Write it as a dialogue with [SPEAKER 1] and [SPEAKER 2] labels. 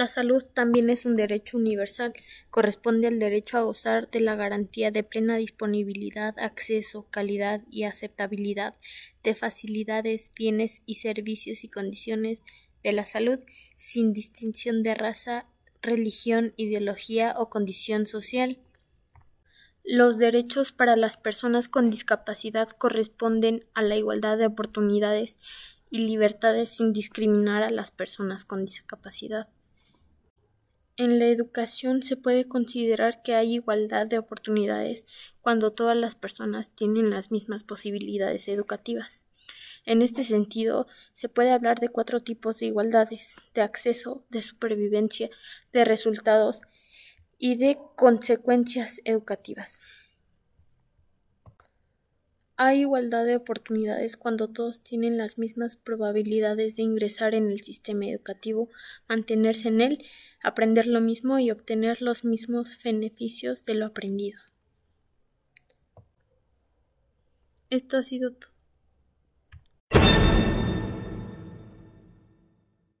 [SPEAKER 1] La salud también es un derecho universal. Corresponde al derecho a gozar de la garantía de plena disponibilidad, acceso, calidad y aceptabilidad de facilidades, bienes y servicios y condiciones de la salud, sin distinción de raza, religión, ideología o condición social. Los derechos para las personas con discapacidad corresponden a la igualdad de oportunidades y libertades sin discriminar a las personas con discapacidad. En la educación se puede considerar que hay igualdad de oportunidades cuando todas las personas tienen las mismas posibilidades educativas. En este sentido, se puede hablar de cuatro tipos de igualdades de acceso, de supervivencia, de resultados y de consecuencias educativas. Hay igualdad de oportunidades cuando todos tienen las mismas probabilidades de ingresar en el sistema educativo, mantenerse en él, aprender lo mismo y obtener los mismos beneficios de lo aprendido. Esto ha sido todo.